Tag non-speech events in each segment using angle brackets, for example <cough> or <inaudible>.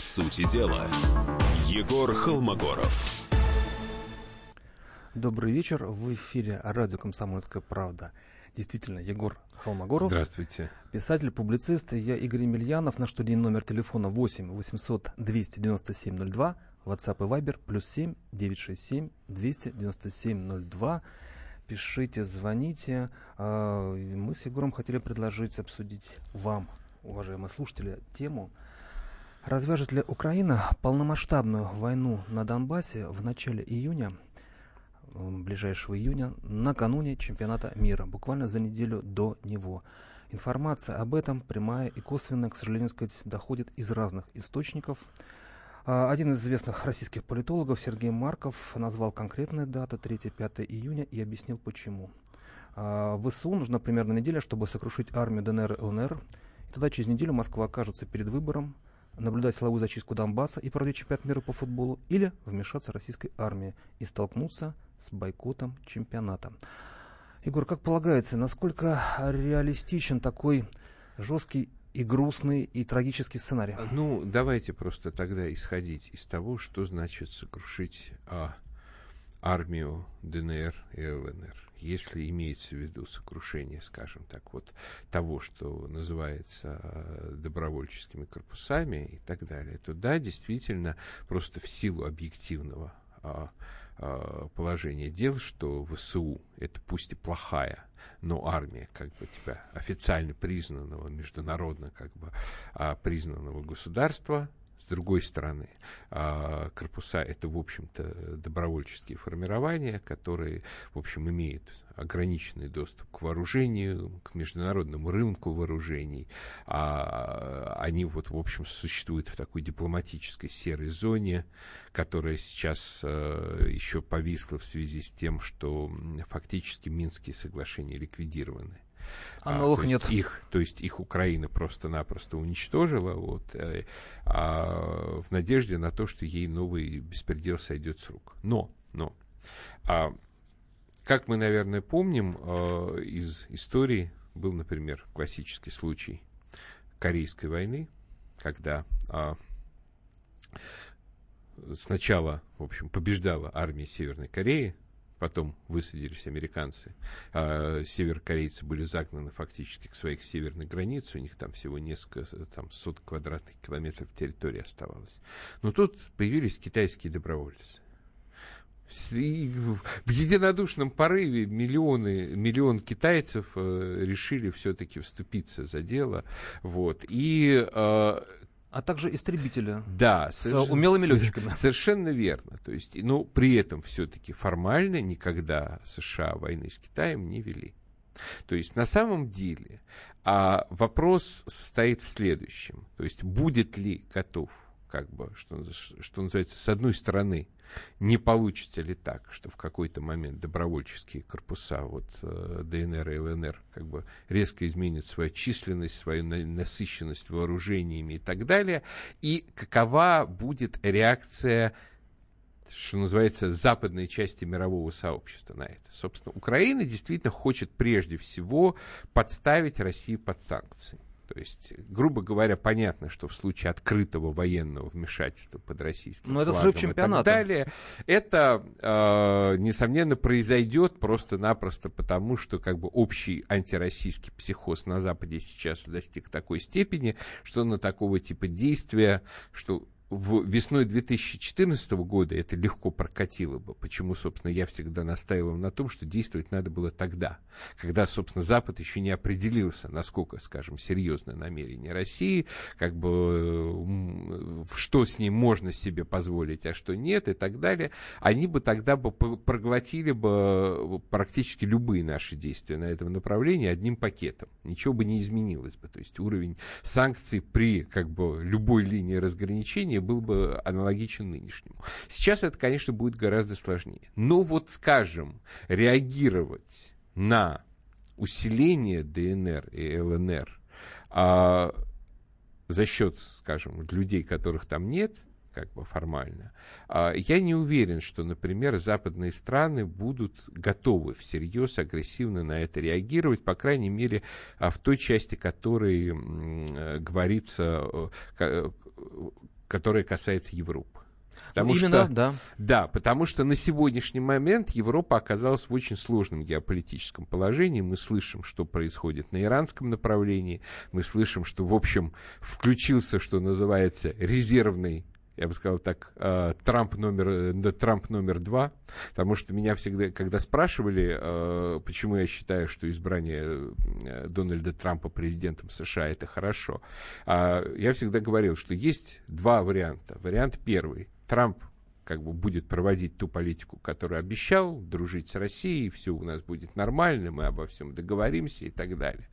сути дела, Егор Холмогоров. Добрый вечер. В эфире радио «Комсомольская правда». Действительно, Егор Холмогоров. Здравствуйте. Писатель, публицист. Я Игорь Емельянов. Наш студийный номер телефона 8 800 297 02. WhatsApp и Viber плюс 7 967 297 02. Пишите, звоните. А, мы с Егором хотели предложить обсудить вам, уважаемые слушатели, тему Развяжет ли Украина полномасштабную войну на Донбассе в начале июня, ближайшего июня, накануне чемпионата мира, буквально за неделю до него? Информация об этом прямая и косвенная, к сожалению, сказать, доходит из разных источников. А, один из известных российских политологов, Сергей Марков, назвал конкретные даты 3-5 июня и объяснил почему. А, ВСУ нужна примерно неделя, чтобы сокрушить армию ДНР и ЛНР. И тогда через неделю Москва окажется перед выбором – наблюдать силовую зачистку Донбасса и проводить чемпионат мира по футболу, или вмешаться российской армии и столкнуться с бойкотом чемпионата. Егор, как полагается, насколько реалистичен такой жесткий и грустный, и трагический сценарий? Ну, давайте просто тогда исходить из того, что значит сокрушить а, армию ДНР и ЛНР если имеется в виду сокрушение, скажем так, вот того, что называется э, добровольческими корпусами и так далее, то да, действительно, просто в силу объективного а, а, положения дел, что ВСУ это пусть и плохая, но армия как бы тебя официально признанного, международно как бы а, признанного государства, другой стороны, а, корпуса это, в общем-то, добровольческие формирования, которые, в общем, имеют ограниченный доступ к вооружению, к международному рынку вооружений. А они вот, в общем, существуют в такой дипломатической серой зоне, которая сейчас э, еще повисла в связи с тем, что фактически Минские соглашения ликвидированы. А, а новых нет. Их, то есть их Украина просто-напросто уничтожила, вот, э, а, в надежде на то, что ей новый беспредел сойдет с рук. Но, но, а, как мы, наверное, помним э, из истории, был, например, классический случай Корейской войны, когда э, сначала, в общем, побеждала армия Северной Кореи, потом высадились американцы. А северокорейцы были загнаны фактически к своей северной границе, у них там всего несколько там, сот квадратных километров территории оставалось. Но тут появились китайские добровольцы. И в единодушном порыве миллионы, миллион китайцев э, решили все-таки вступиться за дело. Вот. И э, а также истребители. Да, с умелыми летчиками. Совершенно верно. То есть, но при этом все-таки формально никогда США войны с Китаем не вели. То есть на самом деле а вопрос состоит в следующем. То есть будет ли готов как бы, что, что называется, с одной стороны, не получится ли так, что в какой-то момент добровольческие корпуса вот, э, ДНР и ЛНР как бы резко изменят свою численность, свою насыщенность вооружениями и так далее, и какова будет реакция что называется, западной части мирового сообщества на это. Собственно, Украина действительно хочет прежде всего подставить Россию под санкции. То есть, грубо говоря, понятно, что в случае открытого военного вмешательства под российским Но это взрыв чемпионата. и так далее, это, э, несомненно, произойдет просто-напросто потому, что как бы общий антироссийский психоз на Западе сейчас достиг такой степени, что на такого типа действия, что в весной 2014 года это легко прокатило бы. Почему, собственно, я всегда настаивал на том, что действовать надо было тогда, когда, собственно, Запад еще не определился, насколько, скажем, серьезное намерение России, как бы, что с ней можно себе позволить, а что нет, и так далее. Они бы тогда бы проглотили бы практически любые наши действия на этом направлении одним пакетом. Ничего бы не изменилось бы. То есть уровень санкций при, как бы, любой линии разграничения был бы аналогичен нынешнему. Сейчас это, конечно, будет гораздо сложнее. Но вот, скажем, реагировать на усиление ДНР и ЛНР а, за счет, скажем, людей, которых там нет, как бы формально. А, я не уверен, что, например, западные страны будут готовы всерьез агрессивно на это реагировать, по крайней мере, а, в той части, которой говорится, э, которая касается Европы. Потому Ну, Именно, что, да. Да, потому что на сегодняшний момент Европа оказалась в очень сложном геополитическом положении. Мы слышим, что происходит на иранском направлении. Мы слышим, что, в общем, включился, что называется, резервный я бы сказал так, э, Трамп номер, э, Трамп номер два, потому что меня всегда, когда спрашивали, э, почему я считаю, что избрание Дональда Трампа президентом США это хорошо, а я всегда говорил, что есть два варианта. Вариант первый. Трамп как бы будет проводить ту политику, которую обещал, дружить с Россией, все у нас будет нормально, мы обо всем договоримся и так далее.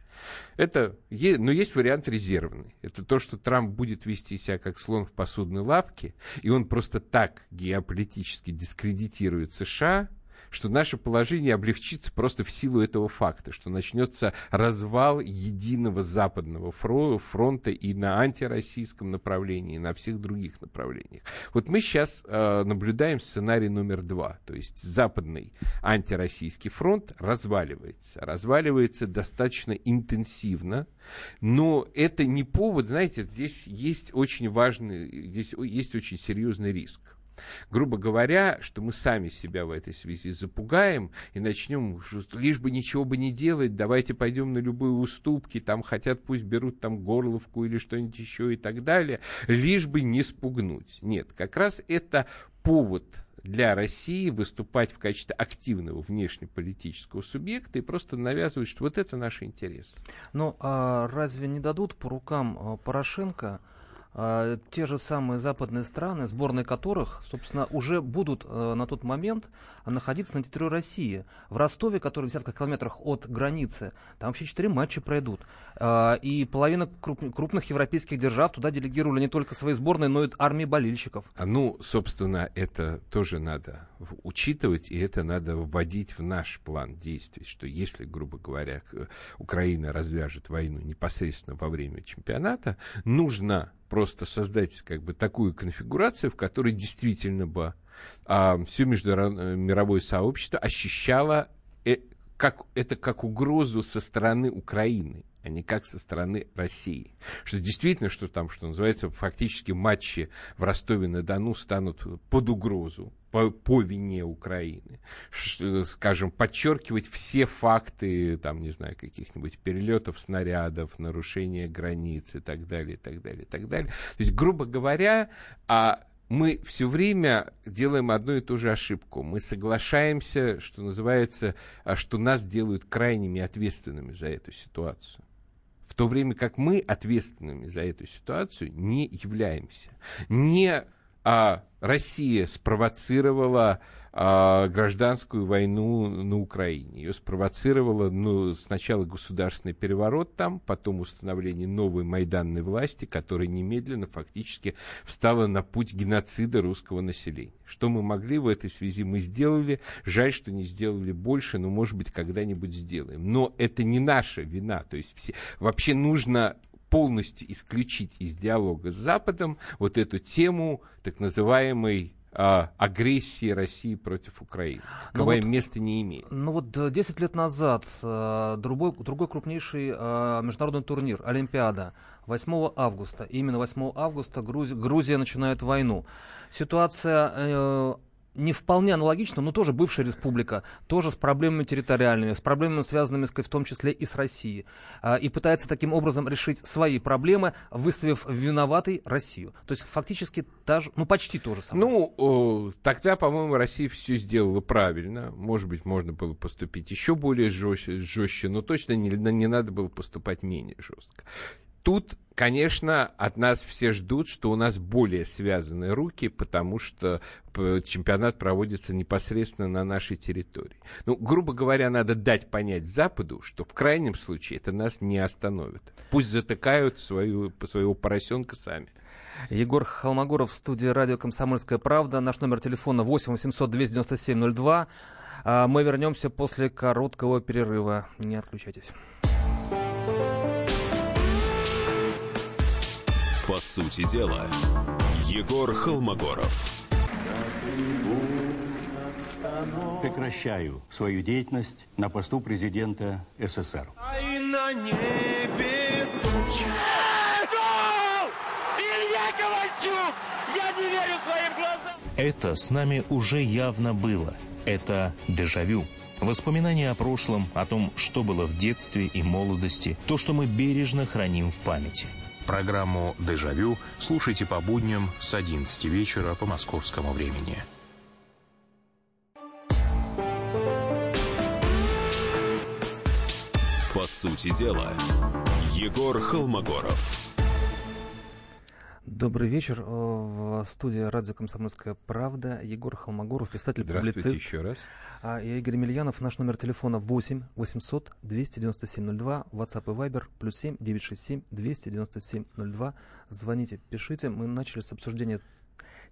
Это, но есть вариант резервный. Это то, что Трамп будет вести себя как слон в посудной лавке, и он просто так геополитически дискредитирует США, что наше положение облегчится просто в силу этого факта, что начнется развал единого западного фронта и на антироссийском направлении, и на всех других направлениях. Вот мы сейчас э, наблюдаем сценарий номер два, то есть западный антироссийский фронт разваливается, разваливается достаточно интенсивно, но это не повод, знаете, здесь есть очень важный, здесь есть очень серьезный риск грубо говоря, что мы сами себя в этой связи запугаем и начнем, лишь бы ничего бы не делать, давайте пойдем на любые уступки, там хотят, пусть берут там горловку или что-нибудь еще и так далее, лишь бы не спугнуть. Нет, как раз это повод для России выступать в качестве активного внешнеполитического субъекта и просто навязывать, что вот это наш интерес. Но а разве не дадут по рукам а, Порошенко а, те же самые западные страны, сборные которых, собственно, уже будут э, на тот момент находиться на территории России. В Ростове, который в десятках километрах от границы, там вообще четыре матча пройдут. Э, и половина круп, крупных европейских держав туда делегировали не только свои сборные, но и армии болельщиков. А ну, собственно, это тоже надо учитывать, и это надо вводить в наш план действий, что если, грубо говоря, Украина развяжет войну непосредственно во время чемпионата, нужно просто создать как бы такую конфигурацию, в которой действительно бы а, все мировое сообщество ощущало э, как, это как угрозу со стороны Украины а не как со стороны России. Что действительно, что там, что называется, фактически матчи в Ростове-на-Дону станут под угрозу по, по вине Украины. Ш, скажем, подчеркивать все факты, там, не знаю, каких-нибудь перелетов снарядов, нарушения границ и так далее, и так далее, и так далее. То есть, грубо говоря, а мы все время делаем одну и ту же ошибку. Мы соглашаемся, что называется, а, что нас делают крайними ответственными за эту ситуацию в то время как мы ответственными за эту ситуацию не являемся. Не а, Россия спровоцировала а, гражданскую войну на Украине. Ее спровоцировало ну, сначала государственный переворот там, потом установление новой майданной власти, которая немедленно фактически встала на путь геноцида русского населения. Что мы могли в этой связи, мы сделали. Жаль, что не сделали больше, но, может быть, когда-нибудь сделаем. Но это не наша вина. То есть все... вообще нужно полностью исключить из диалога с Западом вот эту тему так называемой а, агрессии России против Украины, каковое ну вот, место не имеет. Ну вот 10 лет назад а, другой, другой крупнейший международный турнир, Олимпиада, 8 августа. Именно 8 августа Грузия, Грузия начинает войну. Ситуация э, не вполне аналогично, но тоже бывшая республика, тоже с проблемами территориальными, с проблемами, связанными в том числе и с Россией. А, и пытается таким образом решить свои проблемы, выставив виноватой Россию. То есть фактически та же, ну почти то же самое. Ну, тогда, по-моему, Россия все сделала правильно. Может быть, можно было поступить еще более жестче, жестче но точно не, не надо было поступать менее жестко. Тут, конечно, от нас все ждут, что у нас более связаны руки, потому что чемпионат проводится непосредственно на нашей территории. Ну, грубо говоря, надо дать понять Западу, что в крайнем случае это нас не остановит. Пусть затыкают свою, своего поросенка сами. Егор Холмогоров в студии радио «Комсомольская правда». Наш номер телефона 8 800 297 02. Мы вернемся после короткого перерыва. Не отключайтесь. По сути дела, Егор Холмогоров. Прекращаю свою деятельность на посту президента СССР. А на небе туча. Илья Ковальчук! не верю своим глазам! Это с нами уже явно было. Это дежавю. Воспоминания о прошлом, о том, что было в детстве и молодости, то, что мы бережно храним в памяти. Программу «Дежавю» слушайте по будням с 11 вечера по московскому времени. По сути дела, Егор Холмогоров. Добрый вечер. Э, в студии радио «Комсомольская правда» Егор Холмогоров, писатель, Здравствуйте еще раз. А я Игорь Емельянов. Наш номер телефона 8 800 297 02. WhatsApp и Viber плюс 7 967 297 02. Звоните, пишите. Мы начали с обсуждения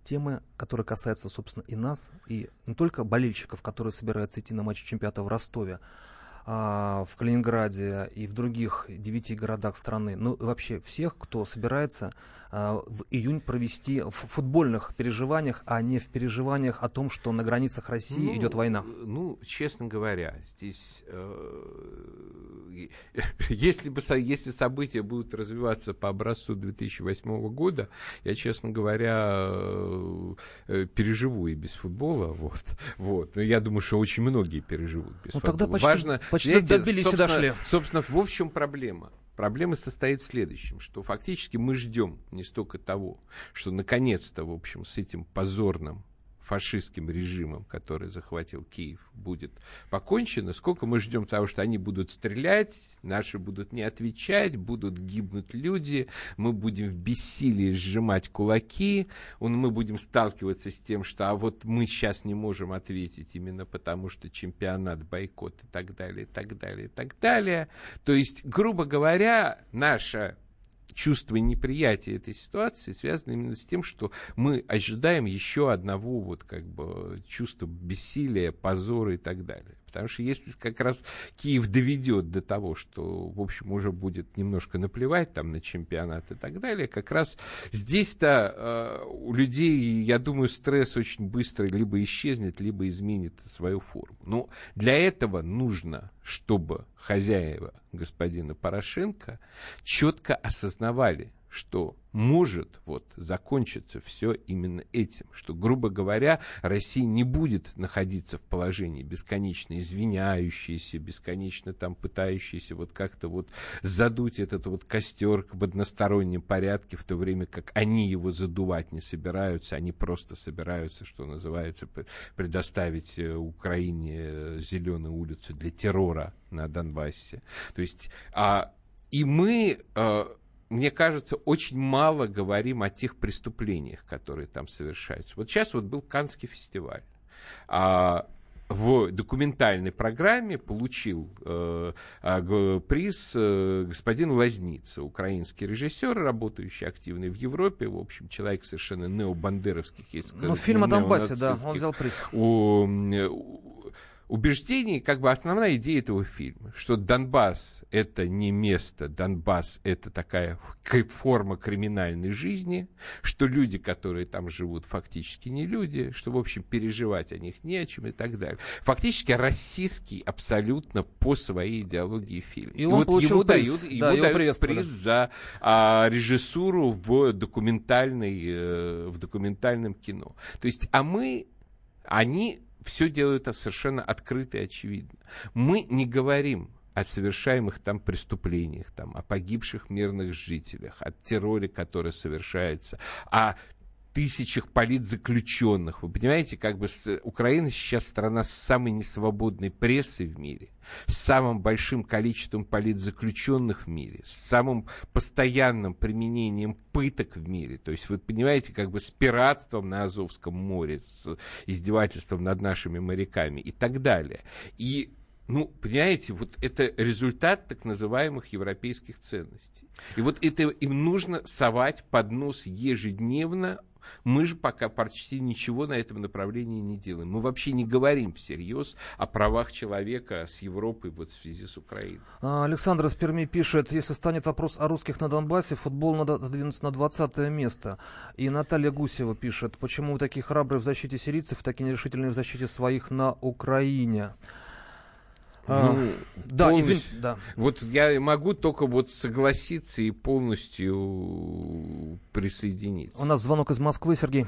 темы, которая касается, собственно, и нас, и не только болельщиков, которые собираются идти на матч чемпионата в Ростове, а, в Калининграде и в других девяти городах страны, ну и вообще всех, кто собирается а, в июнь провести в футбольных переживаниях, а не в переживаниях о том, что на границах России Ну, идет война. Ну, честно говоря, здесь, э, <laughs> если бы если события будут развиваться по образцу 2008 года, я, честно говоря, э, переживу и без футбола, <laughs> вот, вот. Но я думаю, что очень многие переживут без Ну, футбола. тогда почти- Важно, почти знаете, добились и собственно- дошли. Собственно, в общем проблема. Проблема состоит в следующем, что фактически мы ждем не столько того, что наконец-то, в общем, с этим позорным фашистским режимом, который захватил Киев, будет покончено, сколько мы ждем того, что они будут стрелять, наши будут не отвечать, будут гибнуть люди, мы будем в бессилии сжимать кулаки, мы будем сталкиваться с тем, что а вот мы сейчас не можем ответить именно потому, что чемпионат, бойкот и так далее, и так далее, и так далее. То есть, грубо говоря, наша чувство неприятия этой ситуации связано именно с тем, что мы ожидаем еще одного вот как бы чувства бессилия, позора и так далее. Потому что если как раз Киев доведет до того, что, в общем, уже будет немножко наплевать там на чемпионат и так далее, как раз здесь-то э, у людей, я думаю, стресс очень быстро либо исчезнет, либо изменит свою форму. Но для этого нужно, чтобы хозяева господина Порошенко четко осознавали, что может вот закончиться все именно этим, что, грубо говоря, Россия не будет находиться в положении бесконечно извиняющейся, бесконечно там пытающейся вот как-то вот задуть этот вот костер в одностороннем порядке, в то время как они его задувать не собираются, они просто собираются, что называется, предоставить э, Украине э, зеленую улицу для террора на Донбассе. То есть, а, и мы э, мне кажется, очень мало говорим о тех преступлениях, которые там совершаются. Вот сейчас вот был Каннский фестиваль. А, в документальной программе получил э, г- приз э, господин Лазница, украинский режиссер, работающий активно в Европе, в общем, человек совершенно необандеровских, если Ну, фильм о Донбассе, да, он взял приз. у- убеждений, как бы основная идея этого фильма, что Донбасс это не место, Донбасс это такая форма криминальной жизни, что люди, которые там живут, фактически не люди, что, в общем, переживать о них не о чем и так далее. Фактически российский абсолютно по своей идеологии фильм. И он получил ему приз. дают, Да, ему его дают приветствовали. приз за а, режиссуру в документальной, э, в документальном кино. То есть, а мы, они все делают совершенно открыто и очевидно. Мы не говорим о совершаемых там преступлениях, там, о погибших мирных жителях, о терроре, который совершается, о тысячах политзаключенных. Вы понимаете, как бы с, Украина сейчас страна с самой несвободной прессой в мире, с самым большим количеством политзаключенных в мире, с самым постоянным применением пыток в мире. То есть вы понимаете, как бы с пиратством на Азовском море, с издевательством над нашими моряками и так далее. И ну, понимаете, вот это результат так называемых европейских ценностей. И вот это им нужно совать под нос ежедневно. Мы же пока почти ничего на этом направлении не делаем. Мы вообще не говорим всерьез о правах человека с Европой вот в связи с Украиной. А, Александр из Перми пишет, если станет вопрос о русских на Донбассе, футбол надо сдвинуться на 20 место. И Наталья Гусева пишет, почему вы такие храбрые в защите сирийцев, такие нерешительные в защите своих на Украине. А, Ну, да, полностью- извините, да. Вот я могу только вот согласиться и полностью присоединиться. У нас звонок из Москвы, Сергей.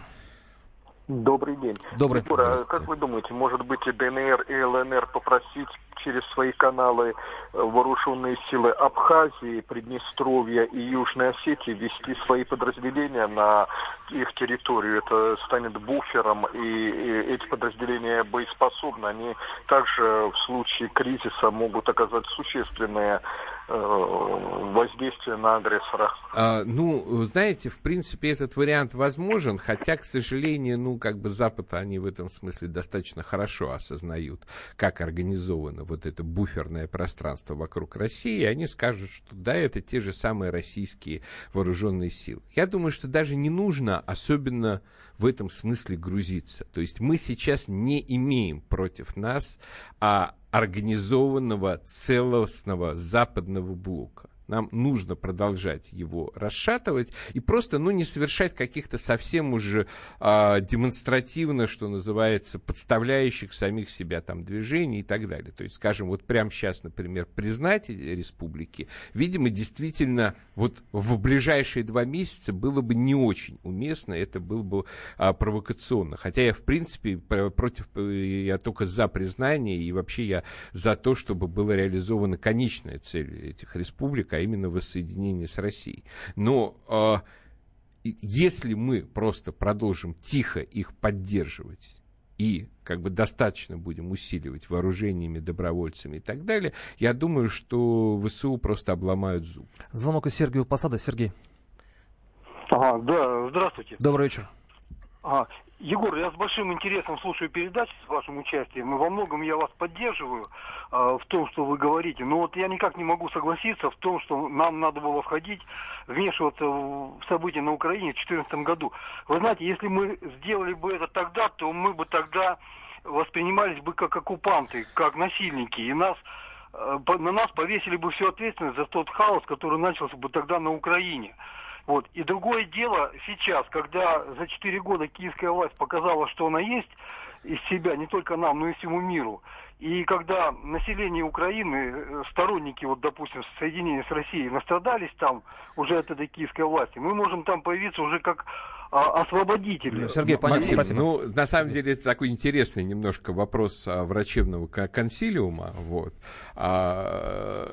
Добрый день. Добрый. Егор, а как вы думаете, может быть и ДНР, и ЛНР попросить через свои каналы э, вооруженные силы Абхазии, Приднестровья и Южной Осетии ввести свои подразделения на их территорию? Это станет буфером, и, эти подразделения боеспособны. Они также в случае кризиса могут оказать существенное э, воздействие на агрессора. А, ну, знаете, в принципе, этот вариант возможен, хотя, к сожалению, ну, как бы Запад, они в этом смысле достаточно хорошо осознают, как организовано вот это буферное пространство вокруг России, и они скажут, что да, это те же самые российские вооруженные силы. Я думаю, что даже не нужно особенно в этом смысле грузиться. То есть мы сейчас не имеем против нас а, организованного целостного западного блока. Нам нужно продолжать его расшатывать и просто, ну, не совершать каких-то совсем уже а, демонстративно, что называется, подставляющих самих себя там движений и так далее. То есть, скажем, вот прямо сейчас, например, признать республики, видимо, действительно вот в ближайшие два месяца было бы не очень уместно, это было бы а, провокационно. Хотя я, в принципе, про- против, э, я только за признание и вообще я за то, чтобы была реализована конечная цель этих республик, а именно воссоединение с Россией. Но и если мы просто продолжим тихо их поддерживать и как бы достаточно будем усиливать вооружениями, добровольцами и так далее, я думаю, что ВСУ просто обломают зуб. Звонок из Сергея Посада. Сергей, Ага, да, здравствуйте. добрый вечер. Ага. Егор, я с большим интересом слушаю передачи с вашим участием, и во многом я вас поддерживаю а, в том, что вы говорите. Но вот я никак не могу согласиться в том, что нам надо было входить, вмешиваться в события на Украине в 2014 году. Вы знаете, если мы сделали бы это тогда, то мы бы тогда воспринимались бы как оккупанты, как насильники, и нас э, на нас повесили бы всю ответственность за тот хаос, который начался бы тогда на Украине. Вот. И другое дело сейчас, когда за четыре года киевская власть показала, что она есть из себя, не только нам, но и всему миру. И когда население Украины, э, сторонники, вот, допустим, соединения с Россией, настрадались там уже от этой киевской власти, мы можем там появиться уже как а, освободители. Сергей, понятно, Максим, спасибо. ну, на самом деле, это такой интересный немножко вопрос а, врачебного ко- консилиума. Вот. А,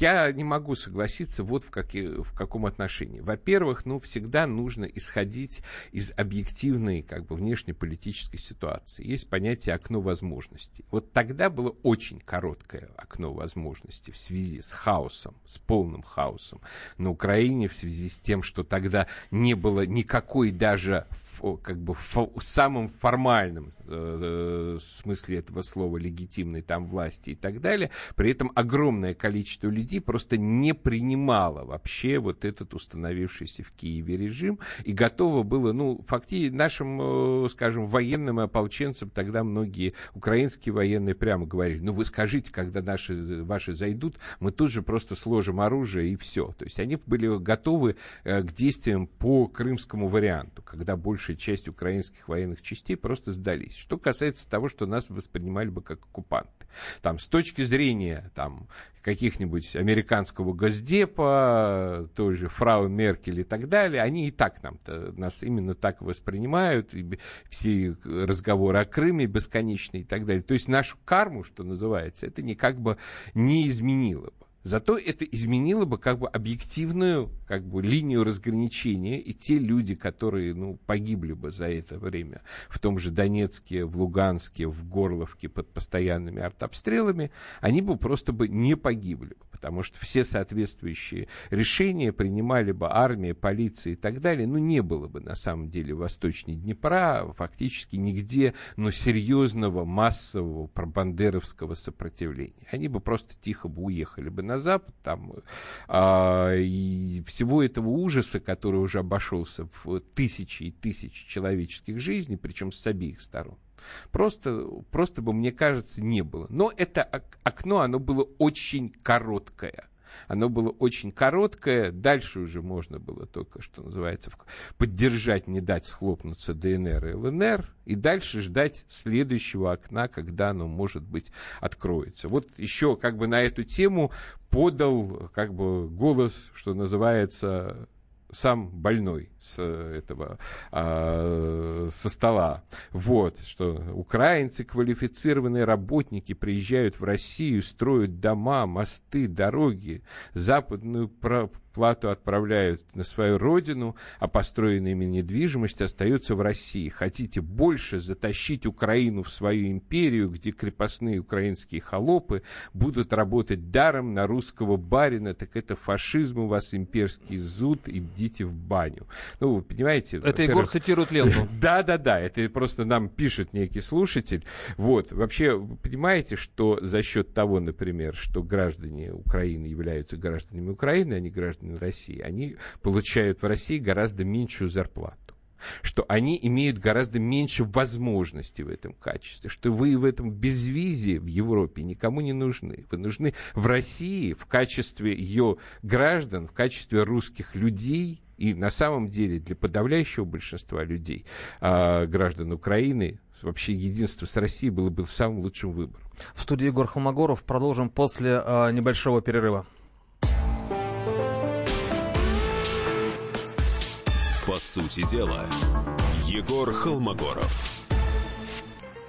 я не могу согласиться вот в, каки- в каком отношении. Во-первых, ну, всегда нужно исходить из объективной, как бы, внешнеполитической ситуации. Есть понятие окно возможностей. Вот тогда было очень короткое окно возможностей в связи с хаосом, с полным хаосом на Украине, в связи с тем, что тогда не было никакой даже ф- как бы фо- самым формальным э, смысле этого слова легитимной там власти и так далее. При этом огромное количество людей просто не принимало вообще вот этот установившийся в Киеве режим и готово было, ну, фактически нашим, э, скажем, военным и ополченцам тогда многие украинские военные прямо говорили, ну, вы скажите, когда наши, ваши зайдут, мы тут же просто сложим оружие и все. То есть они были готовы э, к действиям по крымскому варианту, когда большая часть украинских военных частей просто сдались. Что касается того, что нас воспринимали бы как оккупанты. Там, с точки зрения там, каких-нибудь американского госдепа, той же фрау Меркель и так далее, они и так нам нас именно так воспринимают, и все разговоры о Крыме бесконечные и так далее. То есть нашу карму, что называется, это никак бы не изменило. Зато это изменило бы как бы объективную как бы, линию разграничения, и те люди, которые ну, погибли бы за это время в том же Донецке, в Луганске, в Горловке под постоянными артобстрелами, они бы просто бы не погибли, потому что все соответствующие решения принимали бы армия, полиция и так далее, ну не было бы на самом деле восточнее Днепра фактически нигде, но серьезного массового пробандеровского сопротивления. Они бы просто тихо бы уехали бы на Запад, там, а, и всего этого ужаса, который уже обошелся в тысячи и тысячи человеческих жизней, причем с обеих сторон. Просто, просто бы, мне кажется, не было. Но это ок- окно, оно было очень короткое. Оно было очень короткое, дальше уже можно было только, что называется, поддержать, не дать схлопнуться ДНР и ЛНР, и дальше ждать следующего окна, когда оно, может быть, откроется. Вот еще как бы на эту тему подал как бы голос, что называется, сам больной с этого а, со стола. Вот, что украинцы, квалифицированные работники, приезжают в Россию, строят дома, мосты, дороги, западную плату отправляют на свою родину, а построенная ими недвижимость остается в России. Хотите больше затащить Украину в свою империю, где крепостные украинские холопы будут работать даром на русского барина, так это фашизм у вас имперский зуд, идите в баню. Ну, понимаете... Это Егор цитирует ленту. <laughs> Да-да-да, это просто нам пишет некий слушатель. Вот, вообще, вы понимаете, что за счет того, например, что граждане Украины являются гражданами Украины, а не граждане граждан России, они получают в России гораздо меньшую зарплату что они имеют гораздо меньше возможностей в этом качестве, что вы в этом безвизе в Европе никому не нужны. Вы нужны в России в качестве ее граждан, в качестве русских людей, и на самом деле для подавляющего большинства людей, э, граждан Украины, вообще единство с Россией было бы самым лучшим выбором. В студии Егор Холмогоров. Продолжим после э, небольшого перерыва. По сути дела, Егор Холмогоров.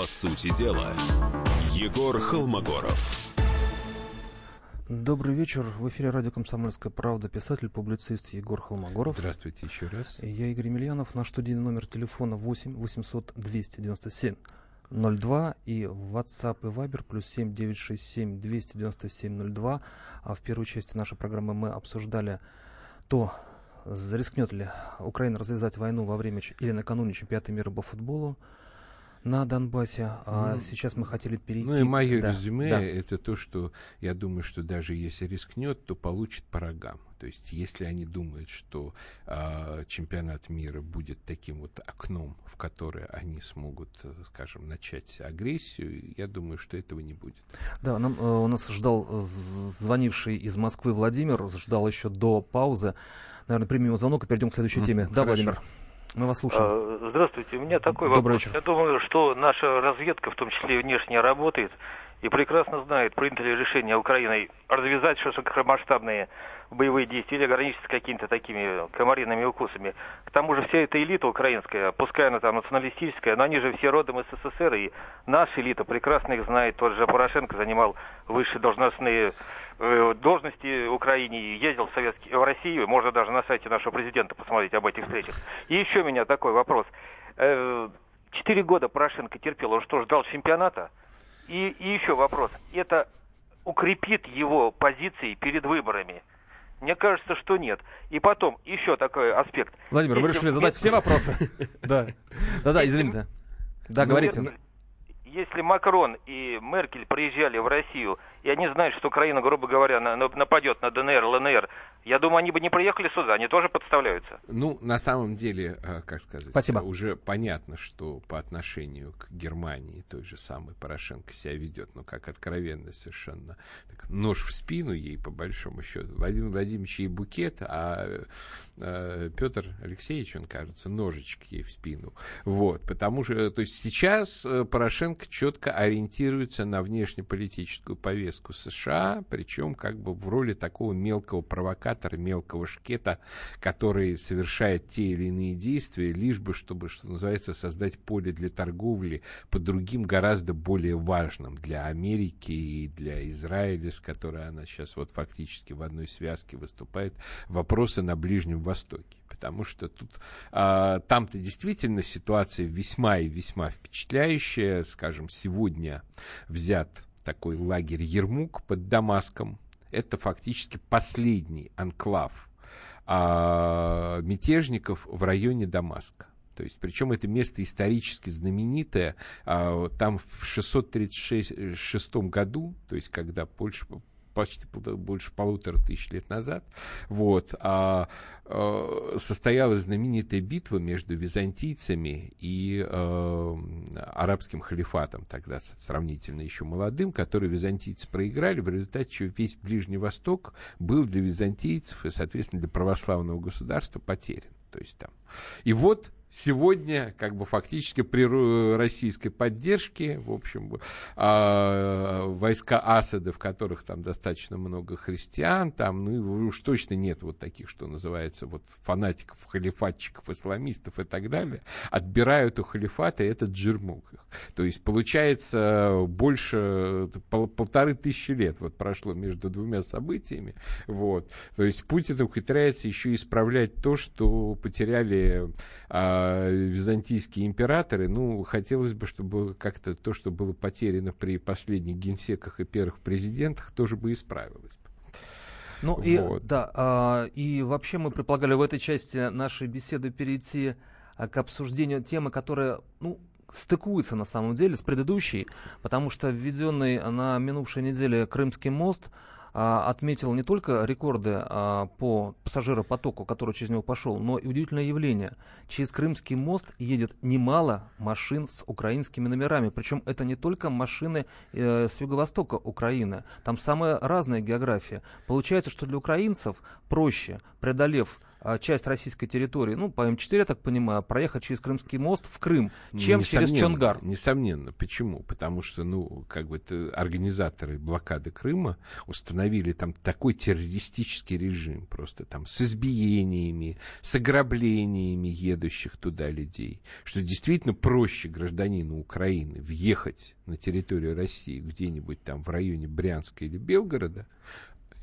По сути дела, Егор Холмогоров. Добрый вечер. В эфире радио «Комсомольская правда» писатель-публицист Егор Холмогоров. Здравствуйте еще раз. Я Игорь Емельянов. Наш студийный номер телефона 8 800 297 02 и WhatsApp и Viber плюс 7 967 297 02. А в первой части нашей программы мы обсуждали то, рискнет ли Украина развязать войну во время или накануне чемпионата мира по футболу на Донбассе, а ну, сейчас мы хотели перейти... Ну и мое да, резюме да. это то, что я думаю, что даже если рискнет, то получит по рогам. То есть если они думают, что э, чемпионат мира будет таким вот окном, в которое они смогут, э, скажем, начать агрессию, я думаю, что этого не будет. Да, нам, э, у нас ждал звонивший из Москвы Владимир, ждал еще до паузы. Наверное, примем звонок и перейдем к следующей теме. Mm, да, хорошо. Владимир? Мы вас слушаем. А, здравствуйте. У меня такой Добрый вопрос. Вечер. Я думаю, что наша разведка, в том числе и внешняя, работает и прекрасно знает, принято ли решение Украиной развязать широкомасштабные боевые действия или ограничиться какими-то такими комариными укусами. К тому же вся эта элита украинская, пускай она там националистическая, но они же все родом из СССР, и наша элита прекрасно их знает. Тот же Порошенко занимал высшие должностные э, должности в Украине, ездил в, Советский, в Россию, можно даже на сайте нашего президента посмотреть об этих встречах. И еще у меня такой вопрос. Э, четыре года Порошенко терпел, он что, ждал чемпионата? И, и еще вопрос. Это укрепит его позиции перед выборами? Мне кажется, что нет. И потом, еще такой аспект. Владимир, Если вы решили задать все <laughs> вопросы? Да. Да-да, извините. Да, говорите. Если Макрон и Меркель приезжали в Россию и они знают, что Украина, грубо говоря, нападет на ДНР, ЛНР, я думаю, они бы не приехали сюда, они тоже подставляются. Ну, на самом деле, э, как сказать, Спасибо. уже понятно, что по отношению к Германии той же самой Порошенко себя ведет, ну, как откровенно совершенно. Так, нож в спину ей, по большому счету. Владимир Владимирович ей букет, а э, Петр Алексеевич, он, кажется, ножичек ей в спину. Вот, потому что, то есть сейчас э, Порошенко четко ориентируется на внешнеполитическую повестку повестку США, причем как бы в роли такого мелкого провокатора, мелкого шкета, который совершает те или иные действия, лишь бы, чтобы, что называется, создать поле для торговли по другим гораздо более важным для Америки и для Израиля, с которой она сейчас вот фактически в одной связке выступает, вопросы на Ближнем Востоке потому что тут а, там-то действительно ситуация весьма и весьма впечатляющая. Скажем, сегодня взят такой лагерь Ермук под Дамаском. это фактически последний анклав а, мятежников в районе Дамаска. То есть, причем это место исторически знаменитое. А, там в 636 году, то есть, когда Польша почти больше полутора тысяч лет назад, вот, а, а, состоялась знаменитая битва между византийцами и а, арабским халифатом, тогда сравнительно еще молодым, который византийцы проиграли, в результате чего весь Ближний Восток был для византийцев и, соответственно, для православного государства потерян. То есть там. И вот сегодня, как бы фактически при российской поддержке, в общем, э, войска Асада, в которых там достаточно много христиан, там, ну, уж точно нет вот таких, что называется, вот фанатиков, халифатчиков, исламистов и так далее, отбирают у халифата этот джермук. То есть, получается, больше пол, полторы тысячи лет вот прошло между двумя событиями, вот. То есть, Путин ухитряется еще исправлять то, что потеряли э, а, византийские императоры, ну, хотелось бы, чтобы как-то то, что было потеряно при последних генсеках и первых президентах, тоже бы исправилось. Ну вот. и да, а, и вообще мы предполагали в этой части нашей беседы перейти а, к обсуждению темы, которая, ну, стыкуется на самом деле с предыдущей, потому что введенный на минувшей неделе Крымский мост отметил не только рекорды а, по пассажиропотоку, который через него пошел, но и удивительное явление. Через Крымский мост едет немало машин с украинскими номерами. Причем это не только машины э, с юго-востока Украины. Там самая разная география. Получается, что для украинцев проще, преодолев а, часть российской территории, ну, по М4, я так понимаю, проехать через Крымский мост в Крым, чем через Чонгар. Несомненно. Почему? Потому что, ну, как бы это организаторы блокады Крыма установили там такой террористический режим, просто там с избиениями, с ограблениями едущих туда людей, что действительно проще гражданину Украины въехать на территорию России где-нибудь там в районе Брянска или Белгорода,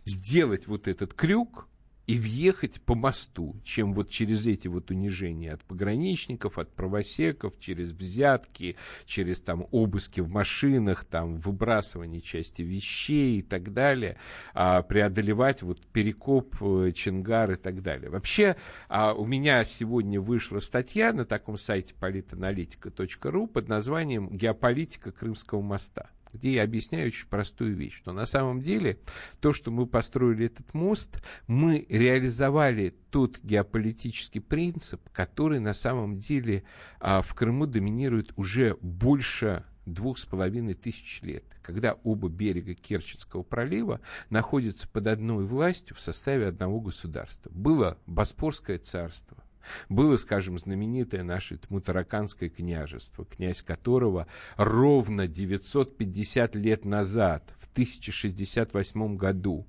сделать вот этот крюк, и въехать по мосту, чем вот через эти вот унижения от пограничников, от правосеков, через взятки, через там обыски в машинах, там выбрасывание части вещей и так далее, а, преодолевать вот перекоп, э, Чингар и так далее. Вообще, а, у меня сегодня вышла статья на таком сайте политаналитика.ру под названием «Геополитика Крымского моста» где я объясняю очень простую вещь, что на самом деле то, что мы построили этот мост, мы реализовали тот геополитический принцип, который на самом деле а, в Крыму доминирует уже больше двух с половиной тысяч лет, когда оба берега Керченского пролива находятся под одной властью в составе одного государства. Было Боспорское царство, было, скажем, знаменитое наше Тмутараканское княжество, князь которого ровно 950 лет назад, в 1068 году,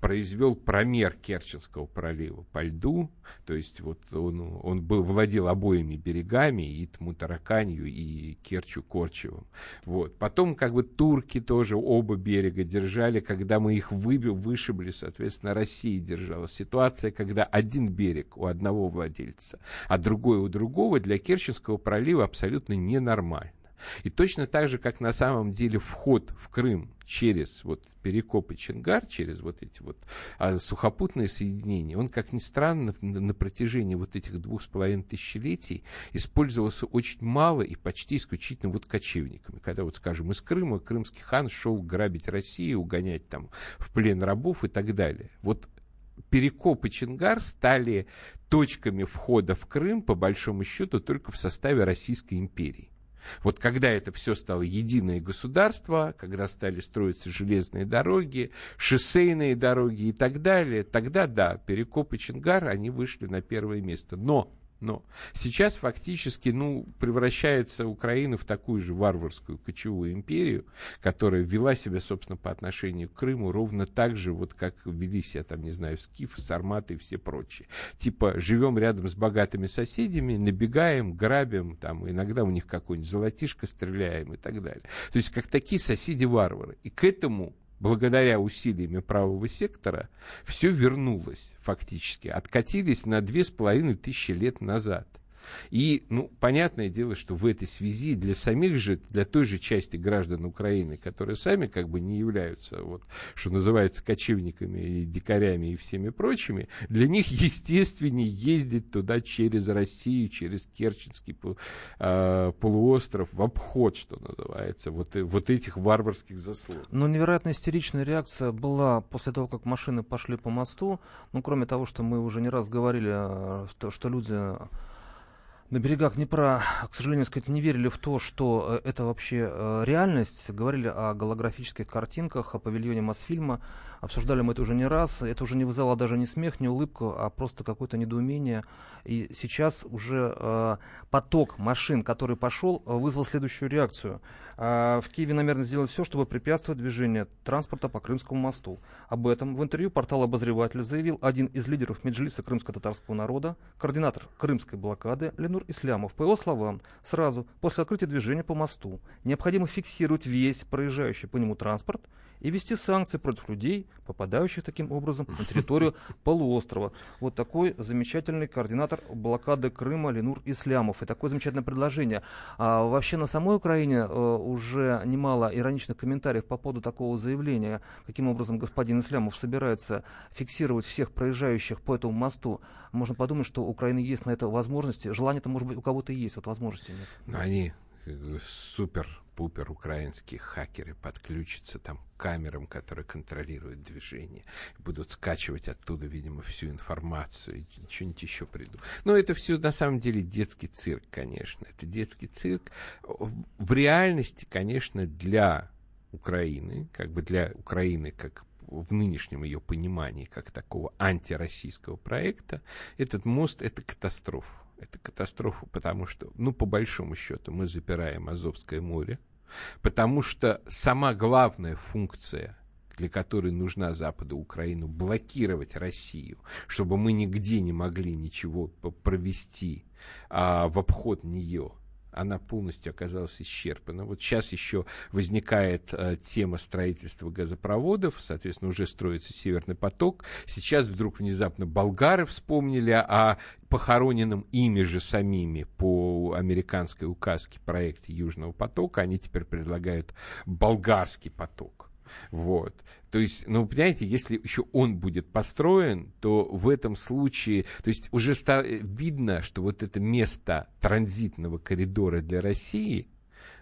произвел промер Керченского пролива по льду, то есть вот он, он был, владел обоими берегами, и Тмутараканью, и Керчу Корчевым. Вот. Потом как бы турки тоже оба берега держали, когда мы их выбил, вышибли, соответственно, Россия держала. Ситуация, когда один берег у одного владельца, а другой у другого, для Керченского пролива абсолютно ненормально. И точно так же, как на самом деле вход в Крым через вот Перекоп Чингар, через вот эти вот а, сухопутные соединения, он, как ни странно, на, на протяжении вот этих двух с половиной тысячелетий использовался очень мало и почти исключительно вот кочевниками. Когда вот, скажем, из Крыма крымский хан шел грабить Россию, угонять там в плен рабов и так далее. Вот Перекоп и Чингар стали точками входа в Крым, по большому счету, только в составе Российской империи. Вот когда это все стало единое государство, когда стали строиться железные дороги, шоссейные дороги и так далее, тогда да, Перекоп и Чингар, они вышли на первое место. Но но сейчас фактически ну, превращается Украина в такую же варварскую кочевую империю, которая вела себя, собственно, по отношению к Крыму ровно так же, вот как вели себя, там, не знаю, скифы, сарматы и все прочие. Типа, живем рядом с богатыми соседями, набегаем, грабим, там, иногда у них какой-нибудь золотишко стреляем и так далее. То есть, как такие соседи-варвары. И к этому благодаря усилиями правого сектора, все вернулось фактически. Откатились на две с половиной тысячи лет назад. И, ну, понятное дело, что в этой связи для самих же, для той же части граждан Украины, которые сами как бы не являются, вот, что называется, кочевниками и дикарями и всеми прочими, для них естественнее ездить туда через Россию, через Керченский э, полуостров в обход, что называется, вот, вот этих варварских заслуг. Ну, невероятно истеричная реакция была после того, как машины пошли по мосту. Ну, кроме того, что мы уже не раз говорили, э, что, что люди на берегах Днепра, к сожалению, сказать, не верили в то, что э, это вообще э, реальность. Говорили о голографических картинках, о павильоне Мосфильма. Обсуждали мы это уже не раз. Это уже не вызвало даже не смех, не улыбку, а просто какое-то недоумение. И сейчас уже э, поток машин, который пошел, вызвал следующую реакцию. Э, в Киеве намерены сделать все, чтобы препятствовать движению транспорта по Крымскому мосту. Об этом в интервью портал «Обозреватель» заявил один из лидеров Меджлиса крымско-татарского народа, координатор крымской блокады Ленур Ислямов. По его словам, сразу после открытия движения по мосту необходимо фиксировать весь проезжающий по нему транспорт и ввести санкции против людей, попадающих таким образом на территорию <laughs> полуострова. Вот такой замечательный координатор блокады Крыма Ленур Ислямов. И такое замечательное предложение. А, вообще на самой Украине а, уже немало ироничных комментариев по поводу такого заявления, каким образом господин Ислямов собирается фиксировать всех проезжающих по этому мосту. Можно подумать, что у Украины есть на это возможности. Желание-то, может быть, у кого-то есть, вот возможности нет. Они э, пупер украинские хакеры подключатся там к камерам, которые контролируют движение, будут скачивать оттуда, видимо, всю информацию, и что-нибудь еще приду. Но это все на самом деле детский цирк, конечно. Это детский цирк. В реальности, конечно, для Украины, как бы для Украины как в нынешнем ее понимании как такого антироссийского проекта, этот мост — это катастрофа. Это катастрофа, потому что, ну, по большому счету, мы запираем Азовское море, потому что сама главная функция для которой нужна Западу Украину, блокировать Россию, чтобы мы нигде не могли ничего провести а, в обход нее, она полностью оказалась исчерпана. Вот сейчас еще возникает э, тема строительства газопроводов, соответственно, уже строится Северный поток. Сейчас вдруг внезапно болгары вспомнили о похороненном ими же самими по американской указке проекте Южного потока. Они теперь предлагают болгарский поток. Вот. То есть, ну, понимаете, если еще он будет построен, то в этом случае, то есть уже ста- видно, что вот это место транзитного коридора для России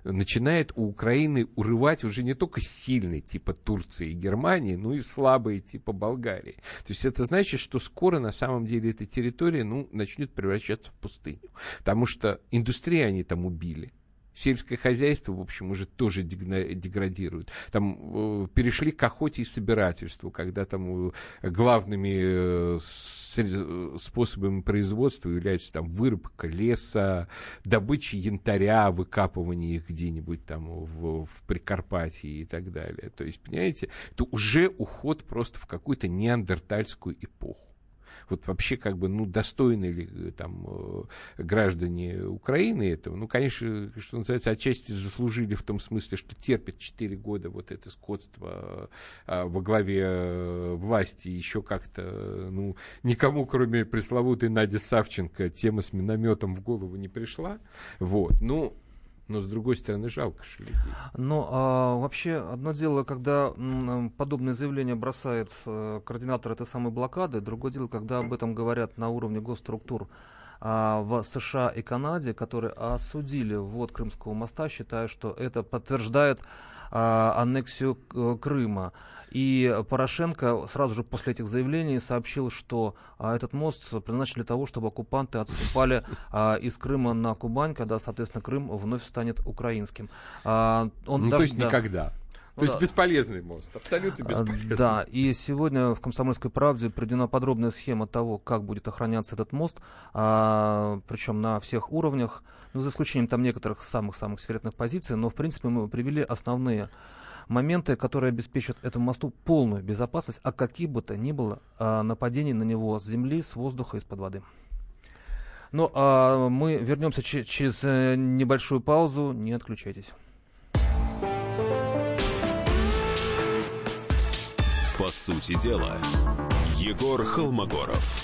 начинает у Украины урывать уже не только сильные, типа Турции и Германии, но и слабые, типа Болгарии. То есть это значит, что скоро на самом деле эта территория ну, начнет превращаться в пустыню. Потому что индустрии они там убили Сельское хозяйство, в общем, уже тоже деградирует. Там э, перешли к охоте и собирательству, когда там э, главными э, способами производства являются там вырубка леса, добыча янтаря, выкапывание их где-нибудь там в, в Прикарпатии и так далее. То есть, понимаете, это уже уход просто в какую-то неандертальскую эпоху вот вообще как бы, ну, достойны ли э, там э, граждане Украины этого? Ну, конечно, что называется, отчасти заслужили в том смысле, что терпят 4 года вот это скотство а, во главе э, власти, еще как-то, ну, никому, кроме пресловутой Нади Савченко, тема с минометом в голову не пришла, вот, ну, но с другой стороны жалко же людей. Но а, вообще одно дело, когда м, подобное заявление бросает а, координатор этой самой блокады, другое дело, когда об этом говорят на уровне госструктур а, в США и Канаде, которые осудили ввод Крымского моста, считая, что это подтверждает а, аннексию э, Крыма. И Порошенко сразу же после этих заявлений сообщил, что а, этот мост предназначен для того, чтобы оккупанты отступали а, из Крыма на Кубань, когда, соответственно, Крым вновь станет украинским. А, он ну, даже, то есть да, никогда. То есть бесполезный мост, абсолютно а, бесполезный. Да, и сегодня в «Комсомольской правде» приведена подробная схема того, как будет охраняться этот мост, а, причем на всех уровнях, ну, за исключением там некоторых самых-самых секретных позиций, но, в принципе, мы привели основные моменты, которые обеспечат этому мосту полную безопасность, а каких бы то ни было а, нападений на него с земли, с воздуха, из-под воды. Ну, а мы вернемся через э, небольшую паузу. Не отключайтесь. По сути дела, Егор Холмогоров.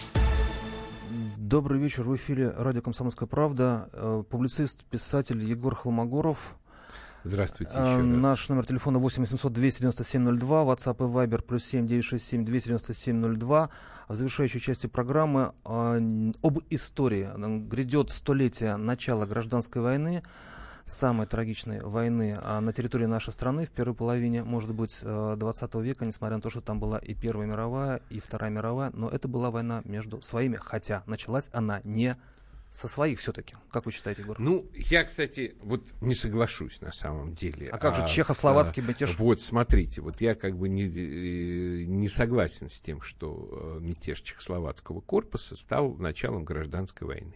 Добрый вечер. В эфире радио «Комсомольская правда». Э, публицист, писатель Егор Холмогоров. Здравствуйте еще Э, раз. Наш номер телефона 8 800 297 02, WhatsApp и Viber плюс 7 967 297 02. В завершающей части программы э, об истории. Грядет столетие начала гражданской войны, самой трагичной войны а, на территории нашей страны в первой половине, может быть, э, 20 века, несмотря на то, что там была и Первая мировая, и Вторая мировая, но это была война между своими, хотя началась она не со своих все-таки. Как вы считаете, Егор? Ну, я, кстати, вот не соглашусь на самом деле. А как же с- чехословацкий мятеж? Вот, смотрите, вот я как бы не, э, не согласен с тем, что э, мятеж чехословацкого корпуса стал началом гражданской войны.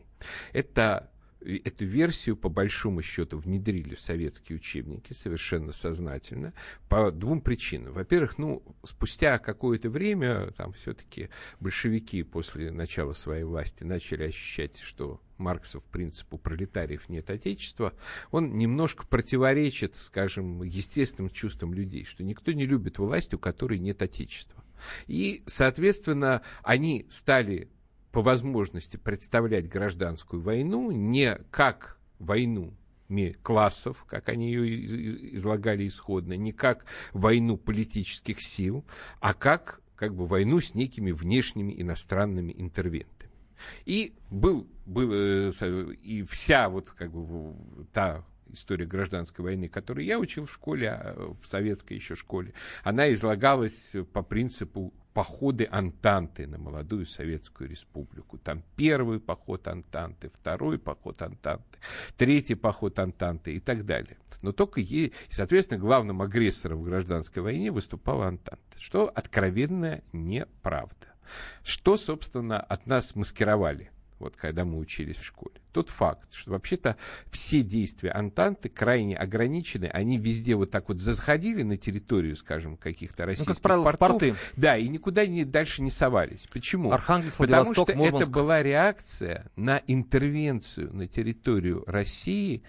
Это э, Эту версию, по большому счету, внедрили в советские учебники совершенно сознательно по двум причинам. Во-первых, ну, спустя какое-то время, там все-таки большевики после начала своей власти начали ощущать, что Марксов принципу пролетариев нет отечества, он немножко противоречит, скажем, естественным чувствам людей, что никто не любит власть, у которой нет отечества. И, соответственно, они стали по возможности представлять гражданскую войну не как войну классов, как они ее из- из- излагали исходно, не как войну политических сил, а как, как бы войну с некими внешними иностранными интервентами. И был, был э, и вся вот как бы та история гражданской войны, которую я учил в школе, а, в советской еще школе, она излагалась по принципу походы Антанты на молодую Советскую Республику. Там первый поход Антанты, второй поход Антанты, третий поход Антанты и так далее. Но только, е- и, соответственно, главным агрессором в гражданской войне выступала Антанта, что откровенная неправда. Что, собственно, от нас маскировали, вот когда мы учились в школе? Тот факт, что вообще-то все действия Антанты крайне ограничены, они везде вот так вот заходили на территорию, скажем, каких-то российских Ну, правило, в портов, порты. да, и никуда не, дальше не совались. Почему? Архангельск, Потому Владивосток, что Мурманск. это была реакция на интервенцию на территорию России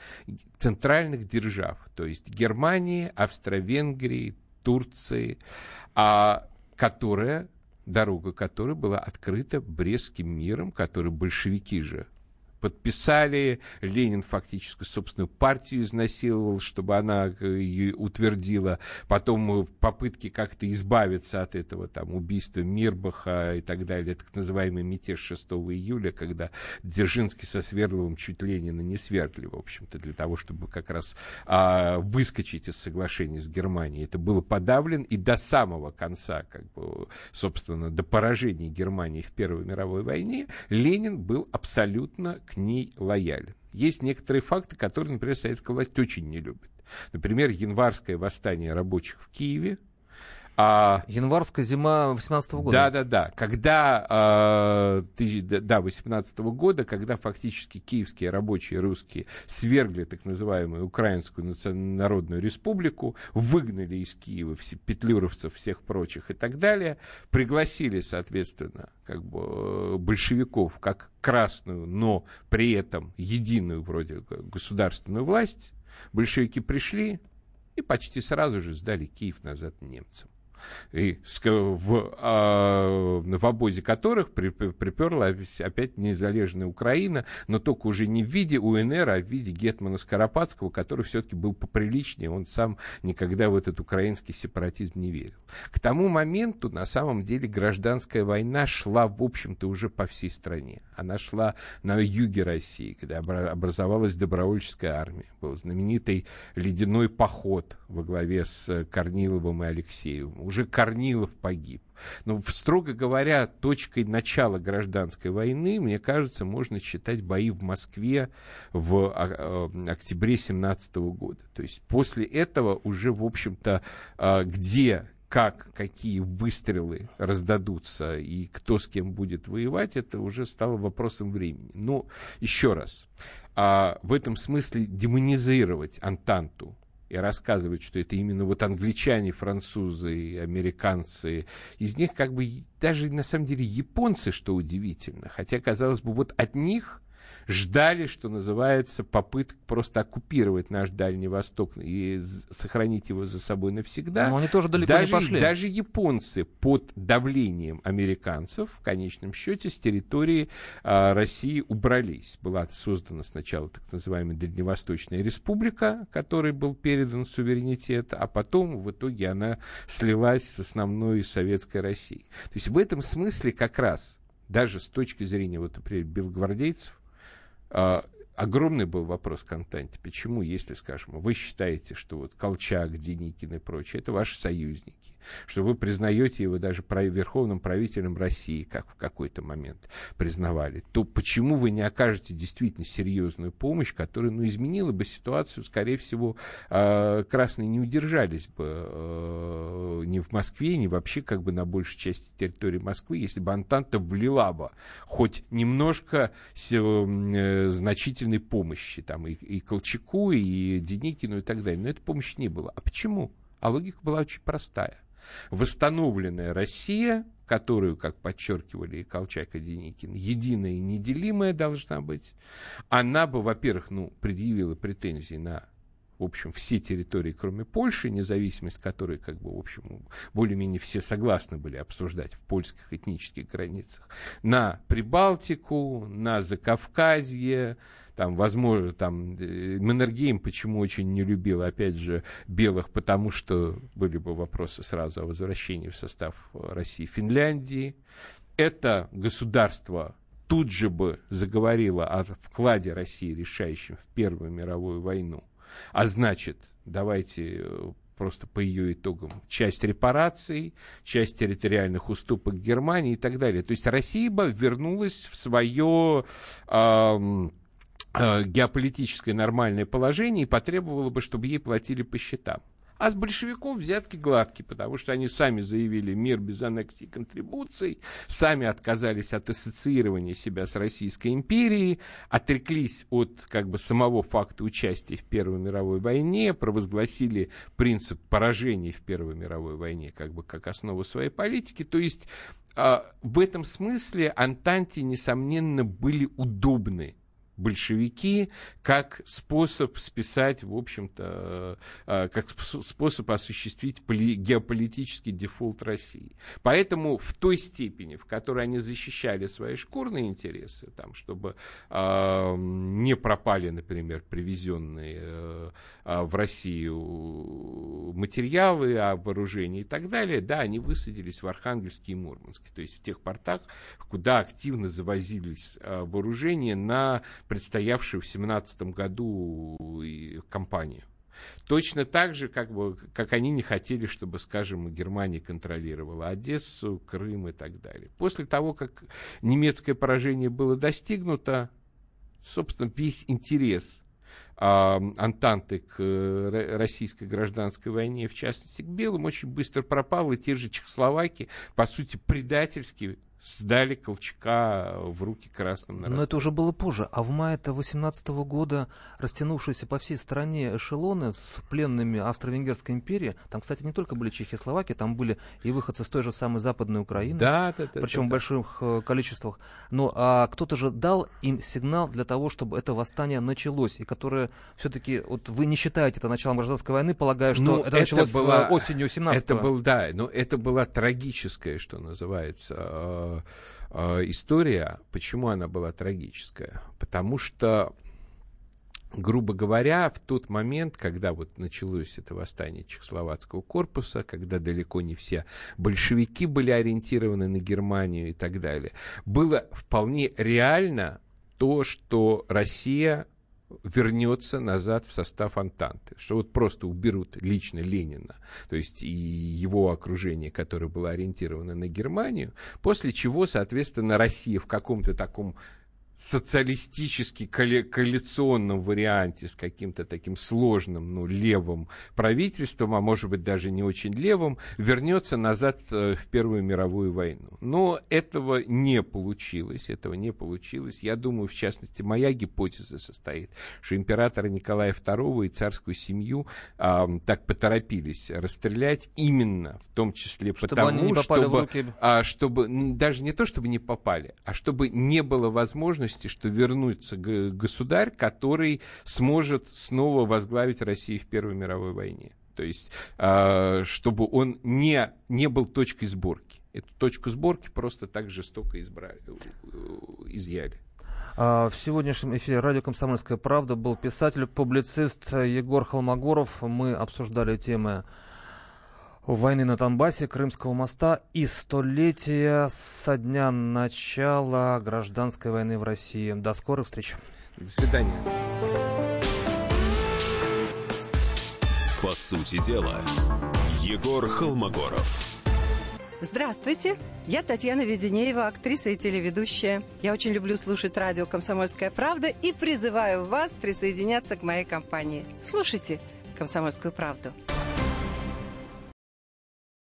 центральных держав, то есть Германии, Австро-Венгрии, Турции, а, которая, дорога которой была открыта Брестским миром, который большевики же подписали, Ленин фактически собственную партию изнасиловал, чтобы она э, ее утвердила, потом э, в попытке как-то избавиться от этого, там, убийства Мирбаха и так далее, так называемый мятеж 6 июля, когда Дзержинский со Свердловым чуть Ленина не свергли, в общем-то, для того, чтобы как раз а, выскочить из соглашения с Германией. Это было подавлено, и до самого конца, как бы, собственно, до поражения Германии в Первой мировой войне, Ленин был абсолютно к ней лоялен. Есть некоторые факты, которые, например, советская власть очень не любит. Например, январское восстание рабочих в Киеве, а Январская зима 18 года. да, да, да. Когда, ты- да, 18 года, когда фактически киевские рабочие русские свергли так называемую Украинскую народную республику, выгнали из Киева все, петлюровцев, всех прочих и так далее, пригласили, соответственно, как бы э, большевиков как красную, но при этом единую вроде государственную власть, большевики пришли и почти сразу же сдали Киев назад немцам и в, а, в обозе которых при- при- приперла опять незалежная Украина, но только уже не в виде УНР, а в виде Гетмана Скоропадского, который все-таки был поприличнее, он сам никогда в этот украинский сепаратизм не верил. К тому моменту, на самом деле, гражданская война шла, в общем-то, уже по всей стране. Она шла на юге России, когда обра- образовалась добровольческая армия. Был знаменитый ледяной поход во главе с э, Корниловым и Алексеевым. Уже Корнилов погиб. Но, строго говоря, точкой начала гражданской войны, мне кажется, можно считать бои в Москве в а, э, октябре 17 года. То есть после этого уже, в общем-то, э, где как, какие выстрелы раздадутся и кто с кем будет воевать, это уже стало вопросом времени. Но еще раз, а, в этом смысле демонизировать Антанту и рассказывать, что это именно вот англичане, французы, американцы, из них как бы даже на самом деле японцы, что удивительно, хотя, казалось бы, вот от них ждали, что называется, попыток просто оккупировать наш Дальний Восток и сохранить его за собой навсегда. Но они тоже далеко даже, не пошли. Даже японцы под давлением американцев в конечном счете с территории а, России убрались. Была создана сначала так называемая Дальневосточная республика, которой был передан суверенитет, а потом в итоге она слилась с основной советской Россией. То есть в этом смысле как раз даже с точки зрения, вот, например, белогвардейцев, а, огромный был вопрос к Антанте. Почему, если, скажем, вы считаете, что вот Колчак, Деникин и прочее, это ваши союзники, что вы признаете его даже верховным правителем России, как в какой-то момент признавали, то почему вы не окажете действительно серьезную помощь, которая ну, изменила бы ситуацию, скорее всего, э, красные не удержались бы э, ни в Москве, ни вообще как бы на большей части территории Москвы, если бы Антанта влила бы хоть немножко э, значительной помощи там и, и Колчаку, и Деникину и так далее. Но этой помощи не было. А почему? А логика была очень простая восстановленная Россия, которую, как подчеркивали и Колчак, и Деникин, единая и неделимая должна быть, она бы, во-первых, ну, предъявила претензии на в общем, все территории, кроме Польши, независимость которой, как бы, в общем, более-менее все согласны были обсуждать в польских этнических границах, на Прибалтику, на Закавказье, там, возможно, там, э, Маннергейм почему очень не любил, опять же, белых, потому что были бы вопросы сразу о возвращении в состав России Финляндии. Это государство тут же бы заговорило о вкладе России, решающем в Первую мировую войну. А значит, давайте э, просто по ее итогам часть репараций, часть территориальных уступок Германии и так далее. То есть Россия бы вернулась в свое э, Э, геополитическое нормальное положение и потребовало бы, чтобы ей платили по счетам. А с большевиков взятки гладкие, потому что они сами заявили мир без аннексии и контрибуций, сами отказались от ассоциирования себя с Российской империей, отреклись от как бы самого факта участия в Первой мировой войне, провозгласили принцип поражения в Первой мировой войне как бы как основу своей политики. То есть э, в этом смысле Антанте, несомненно, были удобны большевики как способ списать, в общем-то, э, как способ осуществить геополитический дефолт России. Поэтому в той степени, в которой они защищали свои шкурные интересы, там, чтобы э, не пропали, например, привезенные э, в Россию материалы о вооружении и так далее, да, они высадились в Архангельске и Мурманске, то есть в тех портах, куда активно завозились вооружения на предстоявшую в 2017 году кампанию. Точно так же, как, бы, как они не хотели, чтобы, скажем, Германия контролировала Одессу, Крым и так далее. После того, как немецкое поражение было достигнуто, собственно, весь интерес а, Антанты к э, российской гражданской войне, в частности к белым, очень быстро пропал, и те же чехословаки, по сути, предательски сдали Колчака в руки красным Но это уже было позже. А в мае 18 года растянувшиеся по всей стране эшелоны с пленными Австро-Венгерской империи, там, кстати, не только были чехи и словаки, там были и выходцы с той же самой Западной Украины, да, да, да, причем да, в больших да. количествах. Но а кто-то же дал им сигнал для того, чтобы это восстание началось, и которое все-таки, вот вы не считаете это началом гражданской войны, полагая, что ну, это, это началось была, осенью 17 Это был, да, но это была трагическая, что называется, а, Э, история, почему она была трагическая? Потому что грубо говоря, в тот момент, когда вот началось это восстание Чехословацкого корпуса, когда далеко не все большевики были ориентированы на Германию и так далее, было вполне реально то, что Россия вернется назад в состав Антанты, что вот просто уберут лично Ленина, то есть и его окружение, которое было ориентировано на Германию, после чего, соответственно, Россия в каком-то таком социалистически коалиционном варианте с каким-то таким сложным, ну, левым правительством, а может быть даже не очень левым, вернется назад э, в Первую мировую войну. Но этого не получилось, этого не получилось. Я думаю, в частности, моя гипотеза состоит, что императора Николая II и царскую семью а, так поторопились расстрелять именно в том числе чтобы потому, чтобы, руки... а, чтобы даже не то, чтобы не попали, а чтобы не было возможности возможности, что вернется государь, который сможет снова возглавить Россию в Первой мировой войне. То есть, а, чтобы он не, не был точкой сборки. Эту точку сборки просто так жестоко избрали, изъяли. А, в сегодняшнем эфире радио «Комсомольская правда» был писатель-публицист Егор Холмогоров. Мы обсуждали темы войны на Донбассе, Крымского моста и столетия со дня начала гражданской войны в России. До скорых встреч. До свидания. По сути дела, Егор Холмогоров. Здравствуйте, я Татьяна Веденеева, актриса и телеведущая. Я очень люблю слушать радио «Комсомольская правда» и призываю вас присоединяться к моей компании. Слушайте «Комсомольскую правду».